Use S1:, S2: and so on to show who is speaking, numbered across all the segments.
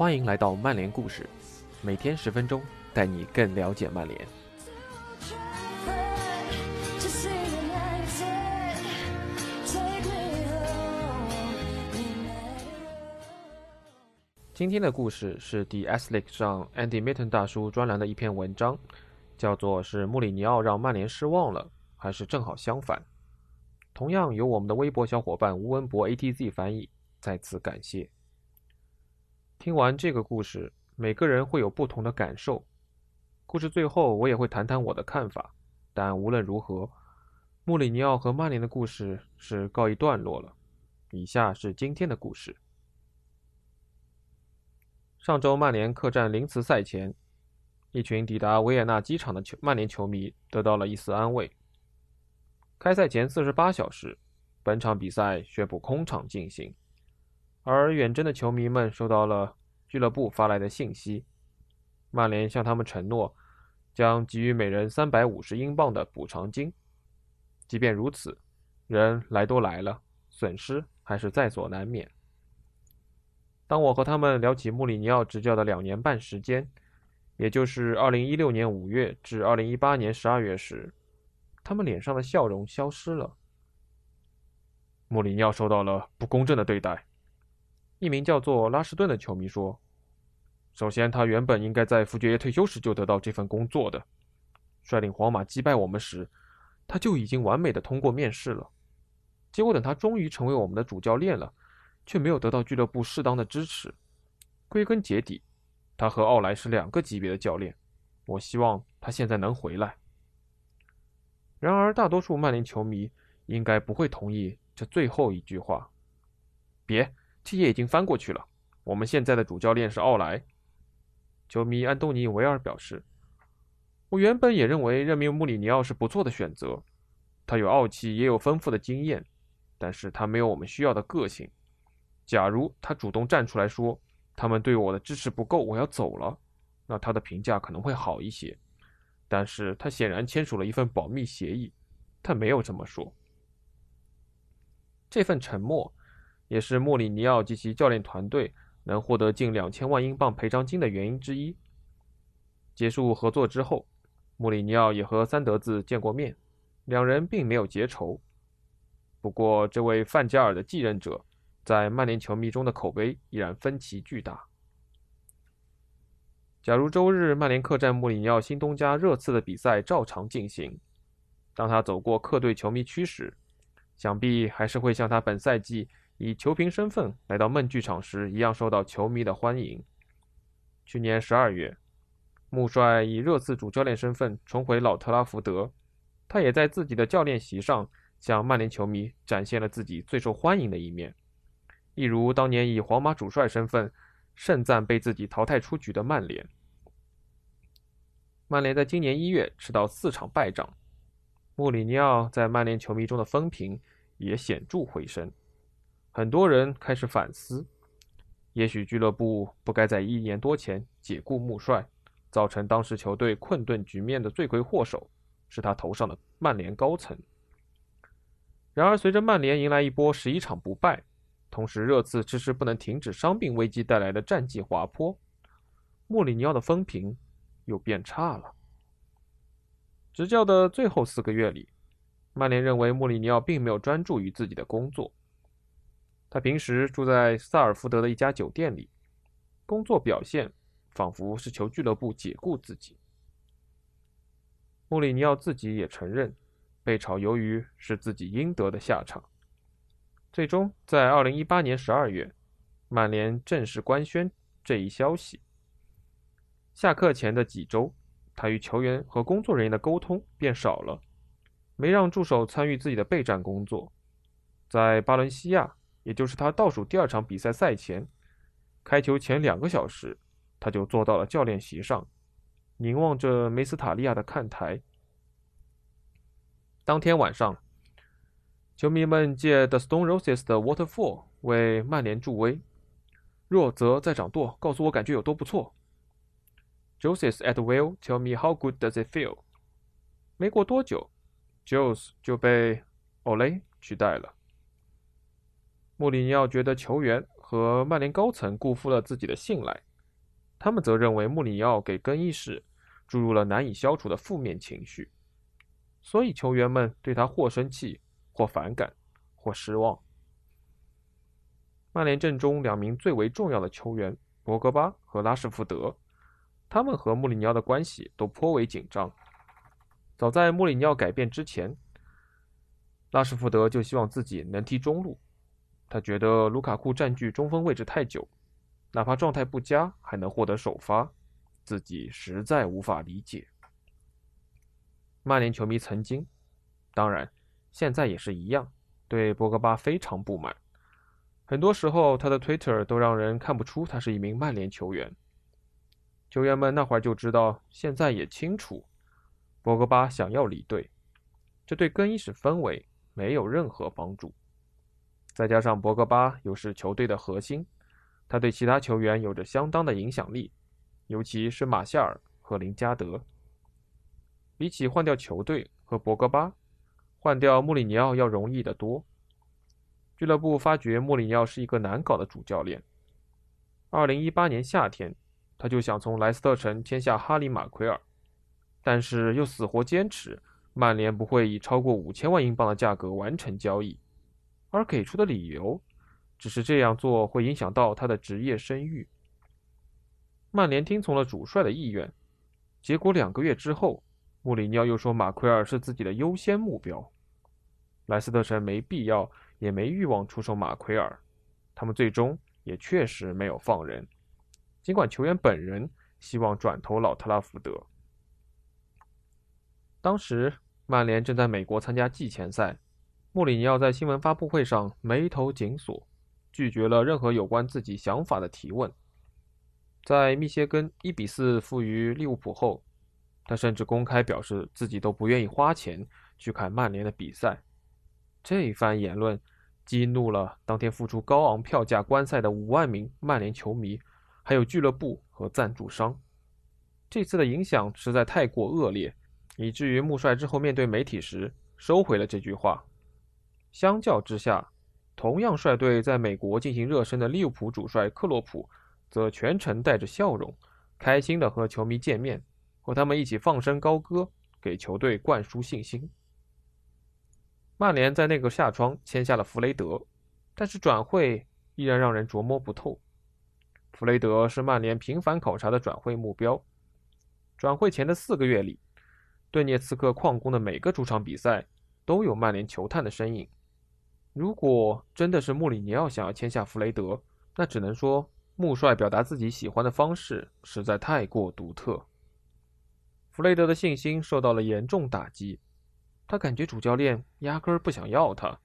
S1: 欢迎来到曼联故事，每天十分钟，带你更了解曼联。今天的故事是 The Athletic 上 Andy Mitton 大叔专栏的一篇文章，叫做“是穆里尼奥让曼联失望了，还是正好相反？”同样由我们的微博小伙伴吴文博 ATZ 翻译，再次感谢。听完这个故事，每个人会有不同的感受。故事最后，我也会谈谈我的看法。但无论如何，穆里尼奥和曼联的故事是告一段落了。以下是今天的故事。上周曼联客战林茨赛前，一群抵达维也纳机场的球曼联球迷得到了一丝安慰。开赛前四十八小时，本场比赛宣布空场进行。而远征的球迷们收到了俱乐部发来的信息，曼联向他们承诺将给予每人三百五十英镑的补偿金。即便如此，人来都来了，损失还是在所难免。当我和他们聊起穆里尼奥执教的两年半时间，也就是二零一六年五月至二零一八年十二月时，他们脸上的笑容消失了。穆里尼奥受到了不公正的对待。一名叫做拉什顿的球迷说：“首先，他原本应该在福爵爷退休时就得到这份工作的。率领皇马击败我们时，他就已经完美的通过面试了。结果等他终于成为我们的主教练了，却没有得到俱乐部适当的支持。归根结底，他和奥莱是两个级别的教练。我希望他现在能回来。然而，大多数曼联球迷应该不会同意这最后一句话。别。”七页已经翻过去了。我们现在的主教练是奥莱。球迷安东尼维尔表示：“我原本也认为任命穆里尼奥是不错的选择。他有傲气，也有丰富的经验，但是他没有我们需要的个性。假如他主动站出来说他们对我的支持不够，我要走了，那他的评价可能会好一些。但是他显然签署了一份保密协议，他没有这么说。这份沉默。”也是穆里尼奥及其教练团队能获得近两千万英镑赔偿金的原因之一。结束合作之后，穆里尼奥也和三德子见过面，两人并没有结仇。不过，这位范加尔的继任者在曼联球迷中的口碑依然分歧巨大。假如周日曼联客战穆里尼奥新东家热刺的比赛照常进行，当他走过客队球迷区时，想必还是会像他本赛季。以球评身份来到梦剧场时，一样受到球迷的欢迎。去年十二月，穆帅以热刺主教练身份重回老特拉福德，他也在自己的教练席上向曼联球迷展现了自己最受欢迎的一面，一如当年以皇马主帅身份盛赞被自己淘汰出局的曼联。曼联在今年一月吃到四场败仗，穆里尼奥在曼联球迷中的风评也显著回升。很多人开始反思，也许俱乐部不该在一年多前解雇穆帅，造成当时球队困顿局面的罪魁祸首是他头上的曼联高层。然而，随着曼联迎来一波十一场不败，同时热刺迟迟不能停止伤病危机带来的战绩滑坡，穆里尼奥的风评又变差了。执教的最后四个月里，曼联认为穆里尼奥并没有专注于自己的工作。他平时住在萨尔福德的一家酒店里，工作表现仿佛是求俱乐部解雇自己。穆里尼奥自己也承认，被炒鱿鱼是自己应得的下场。最终，在2018年12月，曼联正式官宣这一消息。下课前的几周，他与球员和工作人员的沟通变少了，没让助手参与自己的备战工作。在巴伦西亚。也就是他倒数第二场比赛赛前，开球前两个小时，他就坐到了教练席上，凝望着梅斯塔利亚的看台。当天晚上，球迷们借 The Stone Roses 的 Waterfall 为曼联助威。若泽在掌舵，告诉我感觉有多不错。Joseph at will tell me how good does it feel？没过多久 joseph 就被 Ole 取代了。穆里尼奥觉得球员和曼联高层辜负了自己的信赖，他们则认为穆里尼奥给更衣室注入了难以消除的负面情绪，所以球员们对他或生气，或反感，或失望。曼联阵中两名最为重要的球员博格巴和拉什福德，他们和穆里尼奥的关系都颇为紧张。早在穆里尼奥改变之前，拉什福德就希望自己能踢中路。他觉得卢卡库占据中锋位置太久，哪怕状态不佳，还能获得首发，自己实在无法理解。曼联球迷曾经，当然现在也是一样，对博格巴非常不满。很多时候，他的 Twitter 都让人看不出他是一名曼联球员。球员们那会儿就知道，现在也清楚，博格巴想要离队，这对更衣室氛围没有任何帮助。再加上博格巴又是球队的核心，他对其他球员有着相当的影响力，尤其是马夏尔和林加德。比起换掉球队和博格巴，换掉穆里尼奥要容易得多。俱乐部发觉穆里尼奥是一个难搞的主教练。二零一八年夏天，他就想从莱斯特城签下哈里马奎尔，但是又死活坚持曼联不会以超过五千万英镑的价格完成交易，而给出的理由只是这样做会影响到他的职业声誉。曼联听从了主帅的意愿，结果两个月之后，穆里尼奥又说马奎尔是自己的优先目标。莱斯特城没必要。也没欲望出售马奎尔，他们最终也确实没有放人，尽管球员本人希望转投老特拉福德。当时曼联正在美国参加季前赛，穆里尼奥在新闻发布会上眉头紧锁，拒绝了任何有关自己想法的提问。在密歇根一比四负于利物浦后，他甚至公开表示自己都不愿意花钱去看曼联的比赛。这一番言论激怒了当天付出高昂票价观赛的五万名曼联球迷，还有俱乐部和赞助商。这次的影响实在太过恶劣，以至于穆帅之后面对媒体时收回了这句话。相较之下，同样率队在美国进行热身的利物浦主帅克洛普，则全程带着笑容，开心地和球迷见面，和他们一起放声高歌，给球队灌输信心。曼联在那个夏窗签下了弗雷德，但是转会依然让人琢磨不透。弗雷德是曼联频繁考察的转会目标。转会前的四个月里，顿涅茨克矿工的每个主场比赛都有曼联球探的身影。如果真的是穆里尼奥想要签下弗雷德，那只能说穆帅表达自己喜欢的方式实在太过独特。弗雷德的信心受到了严重打击。他感觉主教练压根儿不想要他。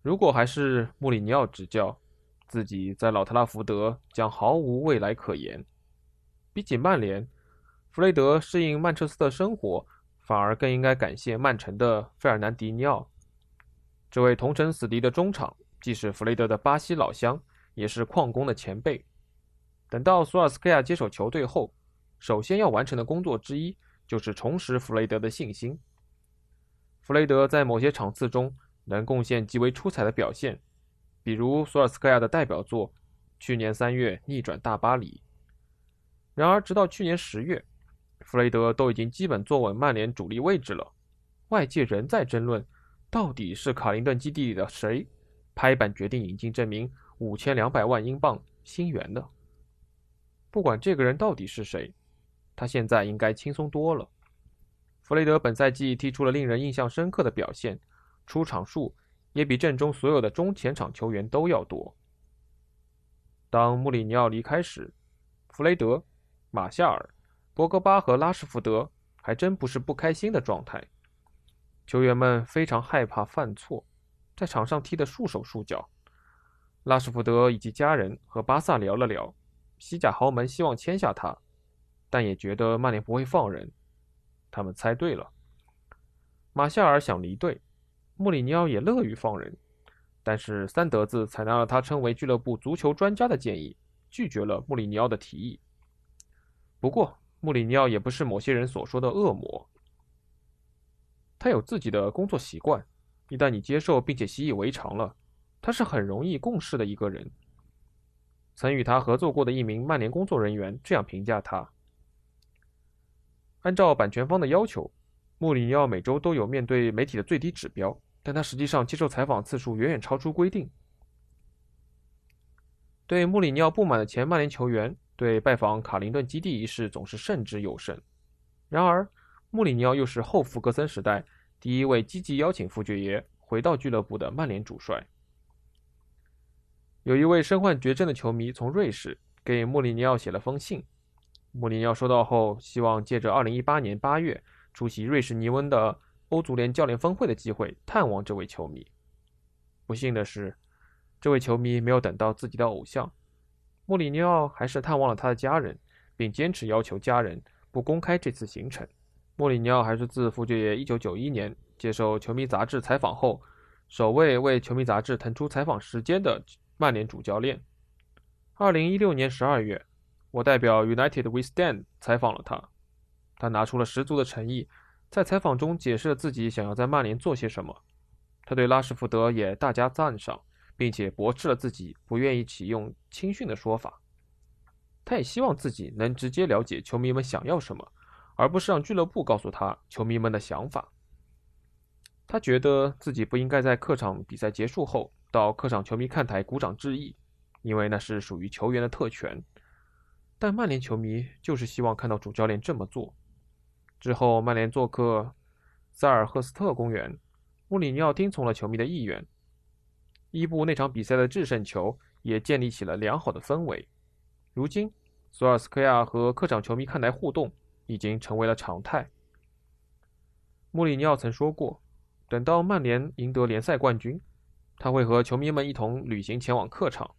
S1: 如果还是穆里尼奥执教，自己在老特拉福德将毫无未来可言。比起曼联，弗雷德适应曼彻斯特生活，反而更应该感谢曼城的费尔南迪尼奥。这位同城死敌的中场，既是弗雷德的巴西老乡，也是矿工的前辈。等到索尔斯克亚接手球队后，首先要完成的工作之一，就是重拾弗雷德的信心。弗雷德在某些场次中能贡献极为出彩的表现，比如索尔斯克亚的代表作，去年三月逆转大巴黎。然而，直到去年十月，弗雷德都已经基本坐稳曼联主力位置了，外界仍在争论，到底是卡林顿基地里的谁拍板决定引进这名五千两百万英镑新援的。不管这个人到底是谁，他现在应该轻松多了。弗雷德本赛季踢出了令人印象深刻的表现，出场数也比阵中所有的中前场球员都要多。当穆里尼奥离开时，弗雷德、马夏尔、博格巴和拉什福德还真不是不开心的状态。球员们非常害怕犯错，在场上踢得束手束脚。拉什福德以及家人和巴萨聊了聊，西甲豪门希望签下他，但也觉得曼联不会放人。他们猜对了，马夏尔想离队，穆里尼奥也乐于放人，但是三德子采纳了他称为俱乐部足球专家的建议，拒绝了穆里尼奥的提议。不过，穆里尼奥也不是某些人所说的恶魔，他有自己的工作习惯，一旦你接受并且习以为常了，他是很容易共事的一个人。曾与他合作过的一名曼联工作人员这样评价他：按照版权方的要求，穆里尼奥每周都有面对媒体的最低指标，但他实际上接受采访次数远远超出规定。对穆里尼奥不满的前曼联球员对拜访卡林顿基地一事总是慎之又慎。然而，穆里尼奥又是后弗格森时代第一位积极邀请福爵爷回到俱乐部的曼联主帅。有一位身患绝症的球迷从瑞士给穆里尼奥写了封信，穆里尼奥收到后，希望借着2018年8月出席瑞士尼温的欧足联教练峰会的机会探望这位球迷。不幸的是。这位球迷没有等到自己的偶像，穆里尼奥还是探望了他的家人，并坚持要求家人不公开这次行程。穆里尼奥还是自福爵爷1991年接受球迷杂志采访后，首位为球迷杂志腾出采访时间的曼联主教练。2016年12月，我代表 United We Stand 采访了他，他拿出了十足的诚意，在采访中解释了自己想要在曼联做些什么。他对拉什福德也大加赞赏。并且驳斥了自己不愿意启用青训的说法。他也希望自己能直接了解球迷们想要什么，而不是让俱乐部告诉他球迷们的想法。他觉得自己不应该在客场比赛结束后到客场球迷看台鼓掌致意，因为那是属于球员的特权。但曼联球迷就是希望看到主教练这么做。之后，曼联做客塞尔赫斯特公园，穆里尼奥听从了球迷的意愿。伊布那场比赛的制胜球也建立起了良好的氛围。如今，索尔斯克亚和客场球迷看台互动已经成为了常态。穆里尼奥曾说过，等到曼联赢得联赛冠军，他会和球迷们一同旅行前往客场。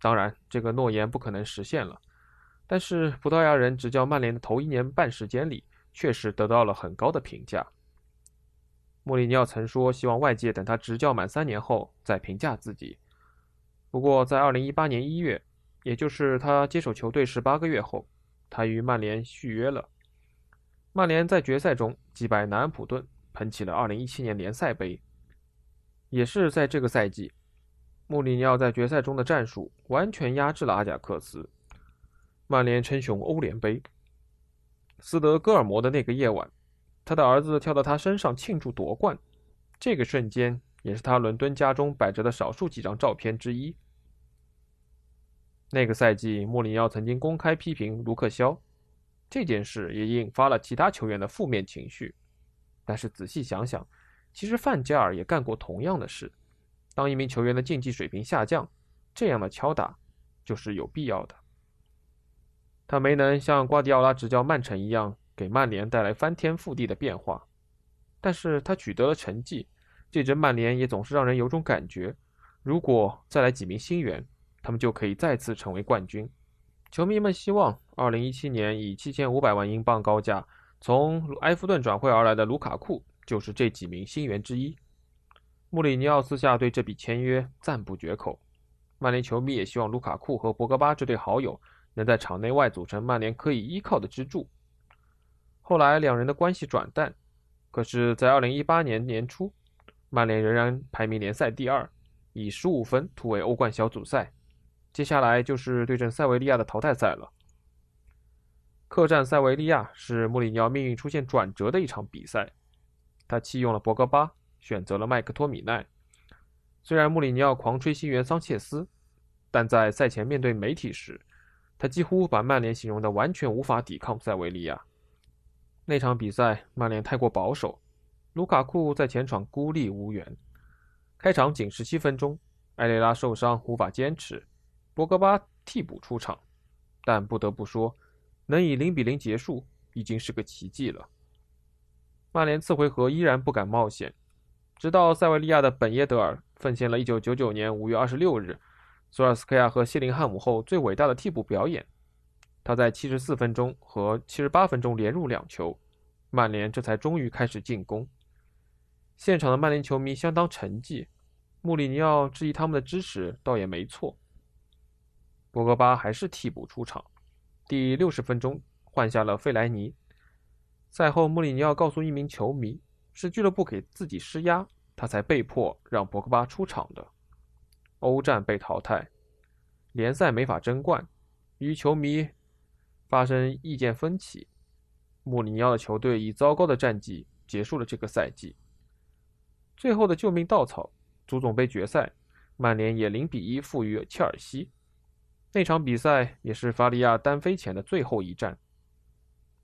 S1: 当然，这个诺言不可能实现了，但是葡萄牙人执教曼联的头一年半时间里，确实得到了很高的评价。穆里尼奥曾说：“希望外界等他执教满三年后再评价自己。”不过，在2018年1月，也就是他接手球队十八个月后，他与曼联续约了。曼联在决赛中击败南安普顿，捧起了2017年联赛杯。也是在这个赛季，穆里尼奥在决赛中的战术完全压制了阿贾克斯，曼联称雄欧联杯。斯德哥尔摩的那个夜晚。他的儿子跳到他身上庆祝夺冠，这个瞬间也是他伦敦家中摆着的少数几张照片之一。那个赛季，穆里尼奥曾经公开批评卢克肖，这件事也引发了其他球员的负面情绪。但是仔细想想，其实范加尔也干过同样的事。当一名球员的竞技水平下降，这样的敲打就是有必要的。他没能像瓜迪奥拉执教曼城一样。给曼联带来翻天覆地的变化，但是他取得了成绩。这支曼联也总是让人有种感觉，如果再来几名新援，他们就可以再次成为冠军。球迷们希望，2017年以7500万英镑高价从埃弗顿转会而来的卢卡库就是这几名新援之一。穆里尼奥私下对这笔签约赞不绝口。曼联球迷也希望卢卡库和博格巴这对好友能在场内外组成曼联可以依靠的支柱。后来两人的关系转淡，可是，在2018年年初，曼联仍然排名联赛第二，以15分突围欧冠小组赛。接下来就是对阵塞维利亚的淘汰赛了。客战塞维利亚是穆里尼奥命运出现转折的一场比赛，他弃用了博格巴，选择了麦克托米奈。虽然穆里尼奥狂吹新援桑切斯，但在赛前面对媒体时，他几乎把曼联形容的完全无法抵抗塞维利亚。那场比赛，曼联太过保守，卢卡库在前场孤立无援。开场仅十七分钟，埃雷拉受伤无法坚持，博格巴替补出场。但不得不说，能以零比零结束已经是个奇迹了。曼联次回合依然不敢冒险，直到塞维利亚的本耶德尔奉献了一九九九年五月二十六日索尔斯克亚和谢林汉姆后最伟大的替补表演。他在七十四分钟和七十八分钟连入两球，曼联这才终于开始进攻。现场的曼联球迷相当沉寂，穆里尼奥质疑他们的支持倒也没错。博格巴还是替补出场，第六十分钟换下了费莱尼。赛后，穆里尼奥告诉一名球迷，是俱乐部给自己施压，他才被迫让博格巴出场的。欧战被淘汰。联赛没法争冠，与球迷发生意见分歧。穆里尼奥的球队以糟糕的战绩结束了这个赛季。最后的救命稻草，足总杯决赛，曼联也零比一负于切尔西。那场比赛也是法利亚单飞前的最后一战。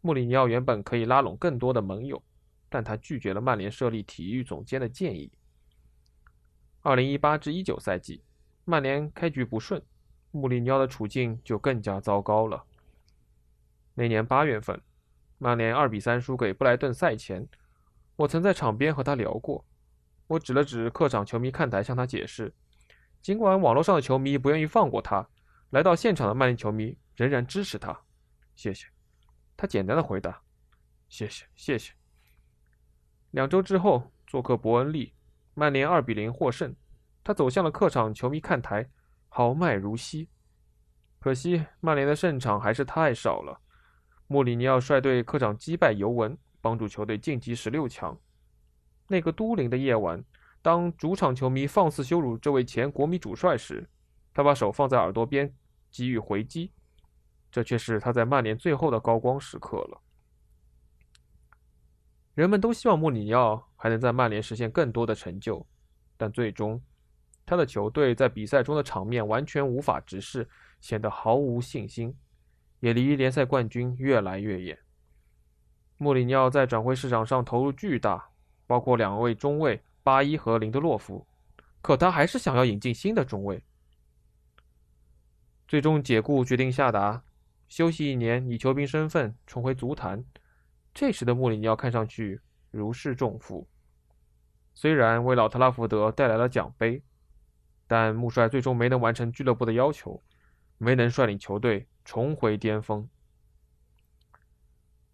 S1: 穆里尼奥原本可以拉拢更多的盟友，但他拒绝了曼联设立体育总监的建议。二零一八至一九赛季，曼联开局不顺，穆里尼奥的处境就更加糟糕了。那年八月份，曼联二比三输给布莱顿。赛前，我曾在场边和他聊过。我指了指客场球迷看台，向他解释：尽管网络上的球迷不愿意放过他，来到现场的曼联球迷仍然支持他。谢谢。他简单的回答：“谢谢，谢谢。”两周之后，做客伯恩利，曼联二比零获胜。他走向了客场球迷看台，豪迈如昔。可惜，曼联的胜场还是太少了。穆里尼奥率队客场击败尤文，帮助球队晋级十六强。那个都灵的夜晚，当主场球迷放肆羞辱这位前国米主帅时，他把手放在耳朵边，给予回击。这却是他在曼联最后的高光时刻了。人们都希望穆里尼奥还能在曼联实现更多的成就，但最终，他的球队在比赛中的场面完全无法直视，显得毫无信心，也离联赛冠军越来越远。穆里尼奥在转会市场上投入巨大，包括两位中卫巴伊和林德洛夫，可他还是想要引进新的中卫。最终解雇决定下达。休息一年，以球兵身份重回足坛。这时的穆里尼奥看上去如释重负。虽然为老特拉福德带来了奖杯，但穆帅最终没能完成俱乐部的要求，没能率领球队重回巅峰。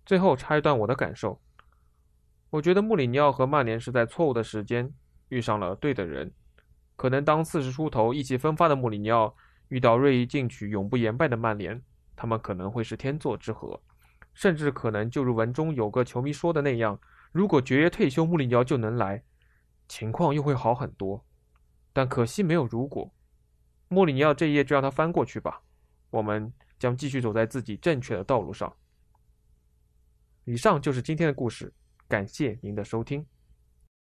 S1: 最后插一段我的感受：我觉得穆里尼奥和曼联是在错误的时间遇上了对的人。可能当四十出头、意气风发的穆里尼奥遇到锐意进取、永不言败的曼联。他们可能会是天作之合，甚至可能就如文中有个球迷说的那样，如果爵爷退休，穆里尼奥就能来，情况又会好很多。但可惜没有如果，穆里尼奥这一页就让他翻过去吧，我们将继续走在自己正确的道路上。以上就是今天的故事，感谢您的收听。